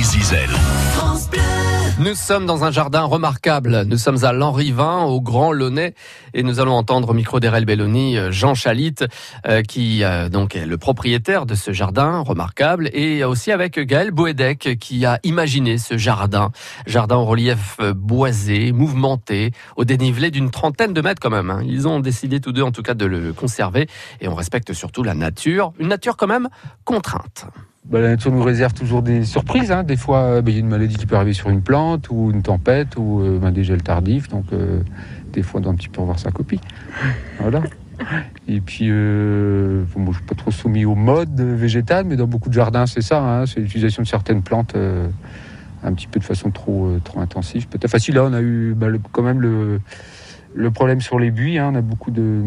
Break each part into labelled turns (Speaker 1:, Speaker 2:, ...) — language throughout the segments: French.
Speaker 1: Zizel.
Speaker 2: Nous sommes dans un jardin remarquable. Nous sommes à Lanrivin, au Grand Launay, et nous allons entendre au micro d'Erel Belloni euh, Jean Chalit, euh, qui euh, donc est le propriétaire de ce jardin remarquable, et aussi avec Gaël Boedek, qui a imaginé ce jardin. Jardin au relief boisé, mouvementé, au dénivelé d'une trentaine de mètres quand même. Hein. Ils ont décidé tous deux en tout cas de le conserver, et on respecte surtout la nature. Une nature quand même contrainte.
Speaker 3: Bah, la nature nous réserve toujours des surprises. Hein. Des fois, euh, bah, il y a une maladie qui peut arriver sur une plante ou une tempête ou euh, bah, des gels tardifs. Donc, euh, des fois, on doit un petit peu revoir sa copie. Voilà. Et puis, euh, bon, je suis pas trop soumis au mode végétal, mais dans beaucoup de jardins, c'est ça. Hein. c'est l'utilisation de certaines plantes un petit peu de façon trop, trop intensive. Peut-être. Facile, là, on a eu bah, le, quand même le, le problème sur les buis. Hein. On a beaucoup de,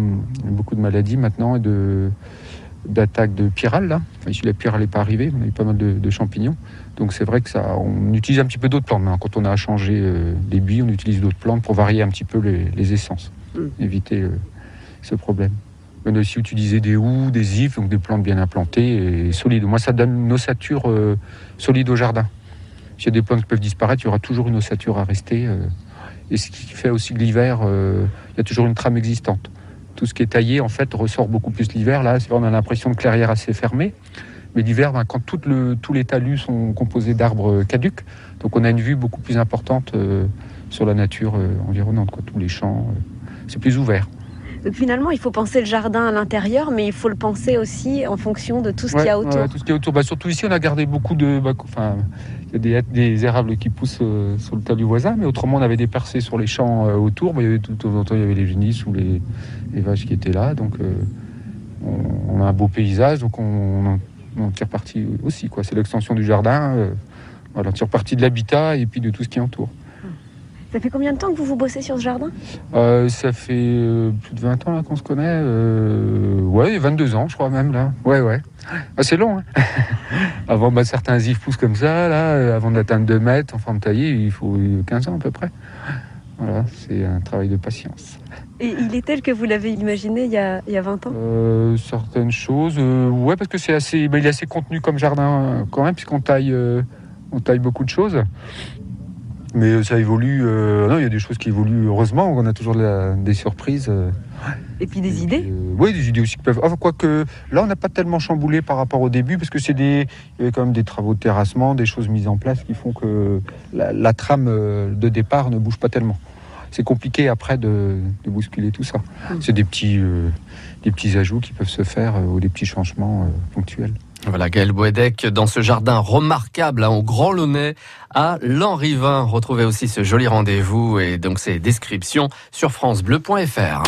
Speaker 3: beaucoup de maladies maintenant et de d'attaque de pyrale là. Enfin, ici la pyrale n'est pas arrivée, on a eu pas mal de, champignons. Donc c'est vrai que ça, on utilise un petit peu d'autres plantes. Quand on a changé euh, les buis, on utilise d'autres plantes pour varier un petit peu les, essences, mm. éviter euh, ce problème. On a aussi utilisé des houx, des ifs, donc des plantes bien implantées et solides. Moi, ça donne une ossature euh, solide au jardin. S'il y a des plantes qui peuvent disparaître, il y aura toujours une ossature à rester. et ce qui fait aussi que l'hiver, il y a toujours une trame existante tout ce qui est taillé en fait ressort beaucoup plus l'hiver. Là, on a l'impression de clairière assez fermée. Mais l'hiver, ben, quand tous les talus sont composés d'arbres caducs, donc on a une vue beaucoup plus importante euh, sur la nature euh, environnante, tous les champs. Euh, c'est plus ouvert.
Speaker 4: Donc finalement, il faut penser le jardin à l'intérieur, mais il faut le penser aussi en fonction de tout ce qu'il y a autour.
Speaker 3: tout ce qui est autour. Bah, surtout ici, on a gardé beaucoup de. Bah, enfin, il y a des, des, érables qui poussent euh, sur le tas du voisin, mais autrement, on avait des percées sur les champs euh, autour. Bah, il y avait tout, tout, il y avait les génisses ou les, les, vaches qui étaient là. Donc, euh, on, a un beau paysage, donc on, on, tire parti aussi. C'est l'extension du jardin. voilà, on tire parti de l'habitat et puis de tout ce qui entoure.
Speaker 4: Ça fait combien de temps que vous vous bossez sur ce jardin?
Speaker 3: Euh, Ça fait euh, plus de 20 ans qu'on se connaît. Euh, ouais, 22 ans, je crois même là. Ouais, ouais. Ah, c'est long. Hein avant, bah, certains ifs poussent comme ça, là, avant d'atteindre 2 mètres en forme taillée, il faut 15 ans à peu près. Voilà, c'est un travail de patience.
Speaker 4: Et il est tel que vous l'avez imaginé il y a, il y a 20 ans?
Speaker 3: Certaines choses, ouais, parce que c'est assez, bah, il est assez contenu comme jardin quand même, puisqu'on taille, on taille beaucoup de choses. Mais ça évolue. Euh, non, il y a des choses qui évoluent. Heureusement, on a toujours des surprises. Euh.
Speaker 4: Et puis des idées
Speaker 3: euh, Oui, des idées aussi qui peuvent. Quoique, là, on n'a pas tellement chamboulé par rapport au début, parce que c'est des. Il y avait quand même des travaux de terrassement, des choses mises en place qui font que la, trame de départ ne bouge pas tellement. C'est compliqué après de, bousculer tout ça. Mm. C'est des petits, des petits ajouts qui peuvent se faire ou des petits changements ponctuels.
Speaker 2: Voilà, Gaël Boedec dans ce jardin remarquable hein, au Grand Launay à Lanrivin. Retrouvez aussi ce joli rendez-vous et donc ses descriptions sur francebleu.fr.